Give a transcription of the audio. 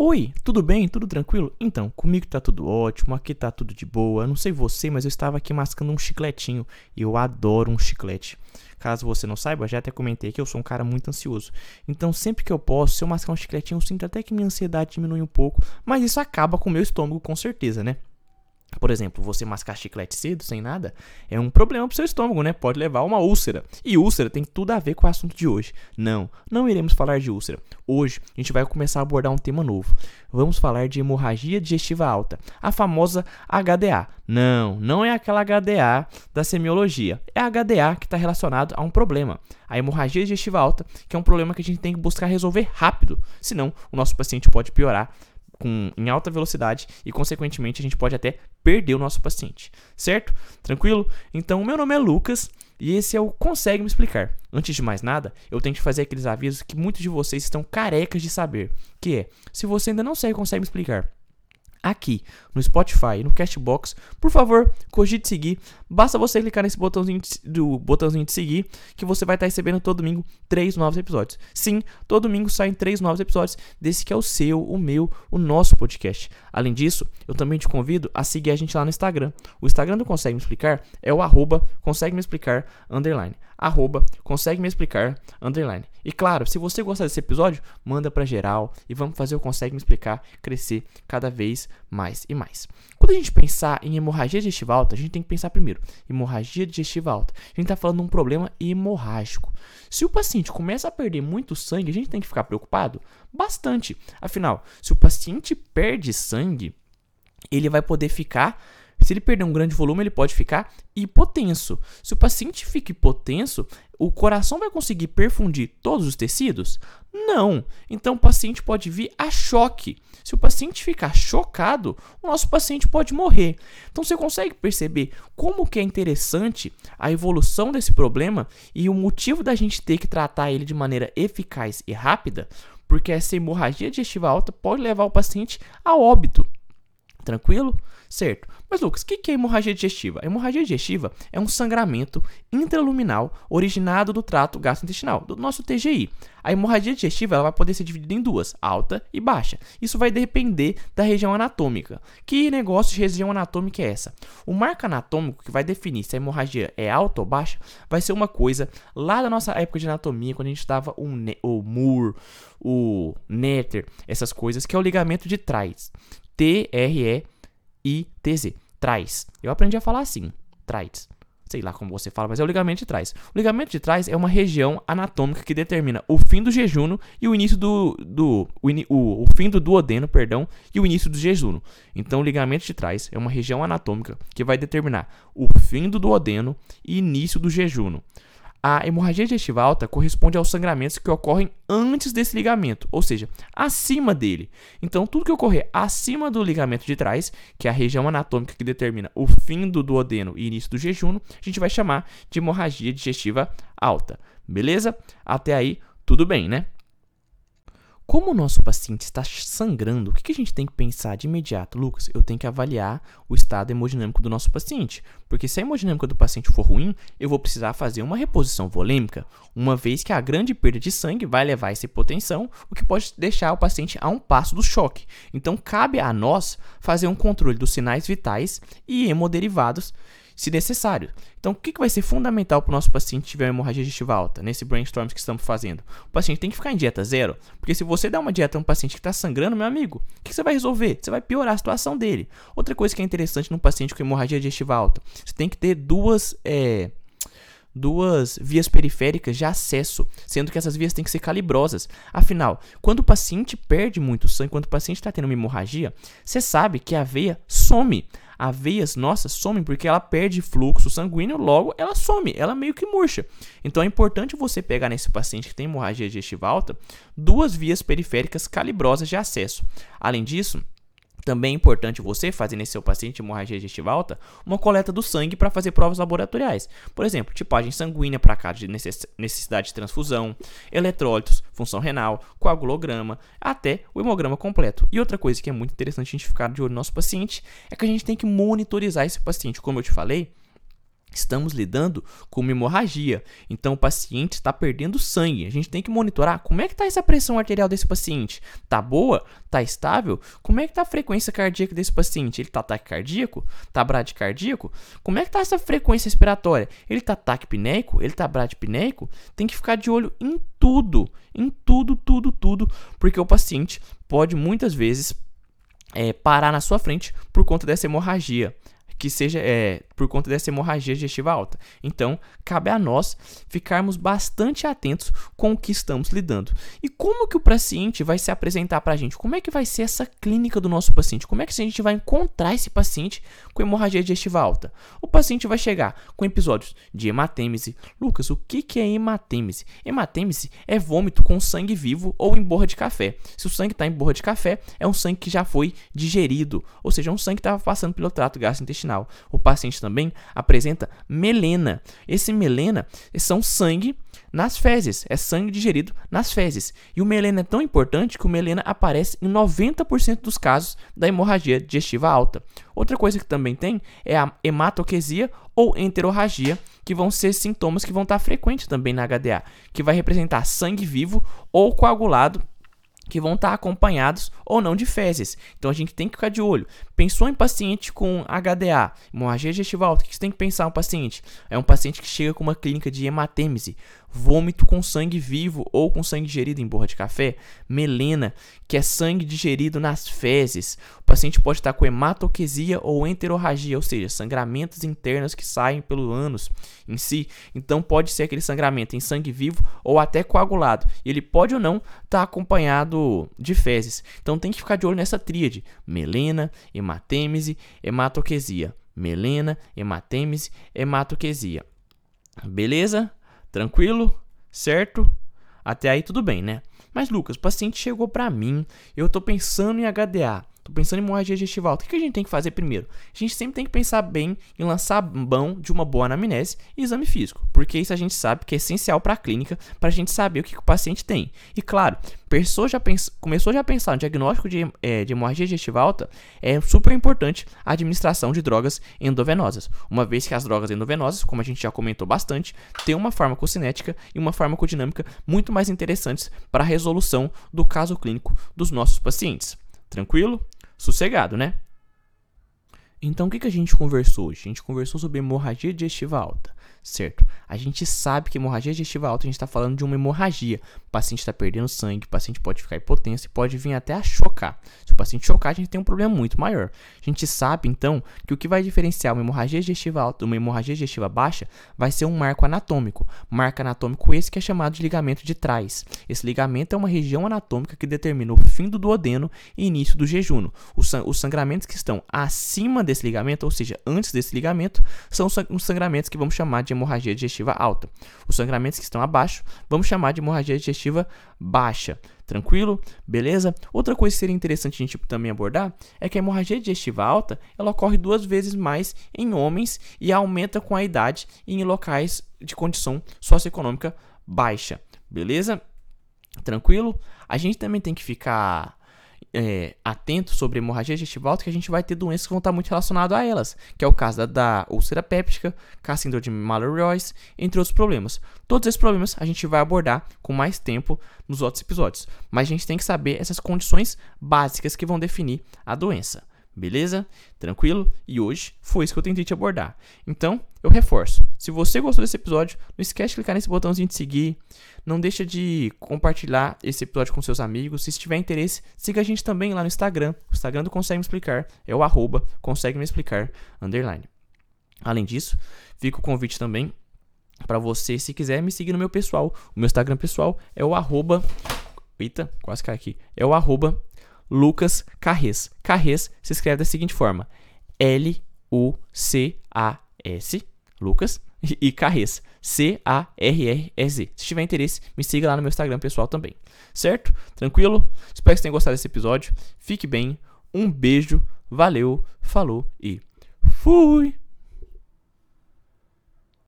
Oi, tudo bem? Tudo tranquilo? Então, comigo tá tudo ótimo, aqui tá tudo de boa. Não sei você, mas eu estava aqui mascando um chicletinho e eu adoro um chiclete. Caso você não saiba, já até comentei que eu sou um cara muito ansioso. Então, sempre que eu posso, se eu mascar um chicletinho, eu sinto até que minha ansiedade diminui um pouco, mas isso acaba com o meu estômago com certeza, né? Por exemplo, você mascar chiclete cedo, sem nada, é um problema pro seu estômago, né? Pode levar a uma úlcera. E úlcera tem tudo a ver com o assunto de hoje. Não, não iremos falar de úlcera. Hoje a gente vai começar a abordar um tema novo. Vamos falar de hemorragia digestiva alta, a famosa HDA. Não, não é aquela HDA da semiologia. É a HDA que está relacionado a um problema. A hemorragia digestiva alta, que é um problema que a gente tem que buscar resolver rápido. Senão, o nosso paciente pode piorar com, em alta velocidade e, consequentemente, a gente pode até perder o nosso paciente, certo? Tranquilo? Então, meu nome é Lucas e esse é o Consegue Me Explicar. Antes de mais nada, eu tenho que fazer aqueles avisos que muitos de vocês estão carecas de saber, que é, se você ainda não segue Consegue Me Explicar, aqui no Spotify no Castbox, por favor, cogite seguir. Basta você clicar nesse botãozinho de, do botãozinho de seguir que você vai estar recebendo todo domingo três novos episódios. Sim, todo domingo saem três novos episódios desse que é o seu, o meu, o nosso podcast. Além disso, eu também te convido a seguir a gente lá no Instagram. O Instagram do Consegue Me Explicar é o arroba consegue me explicar underline arroba consegue me explicar underline. E claro, se você gostar desse episódio, manda para geral e vamos fazer o Consegue Me Explicar crescer cada vez mais e mais. Quando a gente pensar em hemorragia digestiva alta, a gente tem que pensar primeiro, hemorragia digestiva alta. A gente está falando de um problema hemorrágico. Se o paciente começa a perder muito sangue, a gente tem que ficar preocupado? Bastante. Afinal, se o paciente perde sangue, ele vai poder ficar se ele perder um grande volume, ele pode ficar hipotenso. Se o paciente fica hipotenso, o coração vai conseguir perfundir todos os tecidos? Não. Então o paciente pode vir a choque. Se o paciente ficar chocado, o nosso paciente pode morrer. Então você consegue perceber como que é interessante a evolução desse problema e o motivo da gente ter que tratar ele de maneira eficaz e rápida? Porque essa hemorragia digestiva alta pode levar o paciente a óbito. Tranquilo? Certo. Mas, Lucas, o que é hemorragia digestiva? A hemorragia digestiva é um sangramento intraluminal originado do trato gastrointestinal, do nosso TGI. A hemorragia digestiva ela vai poder ser dividida em duas, alta e baixa. Isso vai depender da região anatômica. Que negócio de região anatômica é essa? O marco anatômico que vai definir se a hemorragia é alta ou baixa vai ser uma coisa lá da nossa época de anatomia, quando a gente estava o, o Moore, o Netter, essas coisas, que é o ligamento de trás. T-R-E-I-T-Z. Trás. Eu aprendi a falar assim. Trás. Sei lá como você fala, mas é o ligamento de trás. O ligamento de trás é uma região anatômica que determina o fim do jejum e o início do. do o, o, o fim do duodeno, perdão, e o início do jejum. Então, o ligamento de trás é uma região anatômica que vai determinar o fim do duodeno e início do jejum. A hemorragia digestiva alta corresponde aos sangramentos que ocorrem antes desse ligamento, ou seja, acima dele. Então, tudo que ocorrer acima do ligamento de trás, que é a região anatômica que determina o fim do duodeno e início do jejum, a gente vai chamar de hemorragia digestiva alta. Beleza? Até aí, tudo bem, né? Como o nosso paciente está sangrando, o que a gente tem que pensar de imediato? Lucas, eu tenho que avaliar o estado hemodinâmico do nosso paciente. Porque se a hemodinâmica do paciente for ruim, eu vou precisar fazer uma reposição volêmica, uma vez que a grande perda de sangue vai levar a essa hipotensão, o que pode deixar o paciente a um passo do choque. Então, cabe a nós fazer um controle dos sinais vitais e hemoderivados se necessário. Então, o que, vai ser fundamental para o nosso paciente que tiver uma hemorragia digestiva alta, nesse brainstorm que estamos fazendo? O paciente tem que ficar em dieta zero, porque se você der uma dieta a um paciente que está sangrando, meu amigo, o que, você vai resolver? Você vai piorar a situação dele. Outra coisa que é interessante num paciente com hemorragia digestiva alta, você tem que ter duas. É, duas vias periféricas de acesso, sendo que essas vias têm que ser calibrosas. Afinal, quando o paciente perde muito sangue, quando o paciente está tendo uma hemorragia, você sabe que a veia some. As veias nossas somem porque ela perde fluxo sanguíneo, logo ela some, ela meio que murcha. Então é importante você pegar nesse paciente que tem hemorragia digestiva alta duas vias periféricas calibrosas de acesso. Além disso, também é importante você fazer nesse seu paciente hemorragia digestiva alta uma coleta do sangue para fazer provas laboratoriais. Por exemplo, tipagem sanguínea para caso de necessidade de transfusão, eletrólitos, função renal, coagulograma, até o hemograma completo. E outra coisa que é muito interessante a gente ficar de olho no nosso paciente é que a gente tem que monitorizar esse paciente. Como eu te falei, Estamos lidando com uma hemorragia, então o paciente está perdendo sangue. A gente tem que monitorar como é que está essa pressão arterial desse paciente. Tá boa? Tá estável? Como é que está a frequência cardíaca desse paciente? Ele está taquicardíaco? Tá bradicardíaco? Como é que está essa frequência respiratória? Ele está taquipneico? Ele está bradipneico? Tem que ficar de olho em tudo, em tudo, tudo, tudo, porque o paciente pode muitas vezes é, parar na sua frente por conta dessa hemorragia que seja é, por conta dessa hemorragia digestiva alta. Então, cabe a nós ficarmos bastante atentos com o que estamos lidando. E como que o paciente vai se apresentar para a gente? Como é que vai ser essa clínica do nosso paciente? Como é que a gente vai encontrar esse paciente com hemorragia digestiva alta? O paciente vai chegar com episódios de hematêmese. Lucas, o que, que é hematêmese? Hematêmese é vômito com sangue vivo ou em borra de café. Se o sangue está em borra de café, é um sangue que já foi digerido, ou seja, um sangue que estava passando pelo trato gastrointestinal intestinal. O paciente também apresenta melena. Esse melena são sangue nas fezes, é sangue digerido nas fezes. E o melena é tão importante que o melena aparece em 90% dos casos da hemorragia digestiva alta. Outra coisa que também tem é a hematoquesia ou enterorragia, que vão ser sintomas que vão estar frequentes também na HDA, que vai representar sangue vivo ou coagulado que vão estar acompanhados ou não de fezes. Então a gente tem que ficar de olho. Pensou em paciente com HDA, hemorragia digestiva alta, o que você tem que pensar um paciente? É um paciente que chega com uma clínica de hematêmese, vômito com sangue vivo ou com sangue digerido em borra de café, melena, que é sangue digerido nas fezes. O paciente pode estar com hematoquesia ou enterorragia, ou seja, sangramentos internos que saem pelo ânus em si. Então pode ser aquele sangramento em sangue vivo ou até coagulado. Ele pode ou não estar acompanhado de fezes. Então tem que ficar de olho nessa tríade: melena, hematêmese, hematoquesia. Melena, hematêmese, hematoquesia. Beleza? Tranquilo? Certo? Até aí tudo bem, né? Mas Lucas, o paciente chegou para mim, eu tô pensando em HDA. Tô pensando em hemorragia digestiva alta. O que a gente tem que fazer primeiro? A gente sempre tem que pensar bem em lançar mão de uma boa anamnese e exame físico, porque isso a gente sabe que é essencial para a clínica, para a gente saber o que, que, o paciente tem. E claro, já pensa, começou já a pensar no diagnóstico de, é, de hemorragia digestiva alta, é super importante a administração de drogas endovenosas, uma vez que as drogas endovenosas, como a gente já comentou bastante, têm uma farmacocinética e uma farmacodinâmica muito mais interessantes para a resolução do caso clínico dos nossos pacientes. Tranquilo? Sossegado, né? Então o que, que a gente conversou hoje? A gente conversou sobre hemorragia digestiva alta certo? A gente sabe que hemorragia digestiva alta, a gente está falando de uma hemorragia. O paciente está perdendo sangue, o paciente pode ficar hipotência e pode vir até a chocar. Se o paciente chocar, a gente tem um problema muito maior. A gente sabe, então, que o que vai diferenciar uma hemorragia digestiva alta de uma hemorragia digestiva baixa vai ser um marco anatômico. Marco anatômico esse que é chamado de ligamento de trás. Esse ligamento é uma região anatômica que determina o fim do duodeno e início do jejum. Os, os sangramentos que estão acima desse ligamento, ou seja, antes desse ligamento, são os sangramentos que vamos chamar de hemorragia digestiva alta. Os sangramentos que estão abaixo, vamos chamar de hemorragia digestiva baixa. Tranquilo? Beleza? Outra coisa que seria interessante a gente também abordar é que a hemorragia digestiva alta, ela ocorre duas vezes mais em homens e aumenta com a idade em locais de condição socioeconômica baixa. Beleza? Tranquilo? A gente também tem que ficar é, atento sobre hemorragia digestiva que a gente vai ter doenças que vão estar muito relacionadas a elas, que é o caso da, da úlcera péptica, a síndrome de Mallory-Royce, entre outros problemas. Todos esses problemas a gente vai abordar com mais tempo nos outros episódios, mas a gente tem que saber essas condições básicas que vão definir a doença. Beleza? Tranquilo? E hoje foi isso que eu tentei te abordar. Então, eu reforço. Se você gostou desse episódio, não esquece de clicar nesse botãozinho de seguir. Não deixa de compartilhar esse episódio com seus amigos. Se tiver interesse, siga a gente também lá no Instagram. O Instagram do Consegue Me Explicar é o arroba Consegue Me Explicar, underline. Além disso, fica o convite também para você, se quiser, me seguir no meu pessoal. O meu Instagram pessoal é o arroba... Eita, quase cai aqui. É o arroba Lucas Carres. Carres se escreve da seguinte forma: L-U-C-A-S, Lucas, e Carres, C-A-R-R-S. Se tiver interesse, me siga lá no meu Instagram pessoal também. Certo? Tranquilo? Espero que você tenha gostado desse episódio. Fique bem. Um beijo, valeu, falou e fui!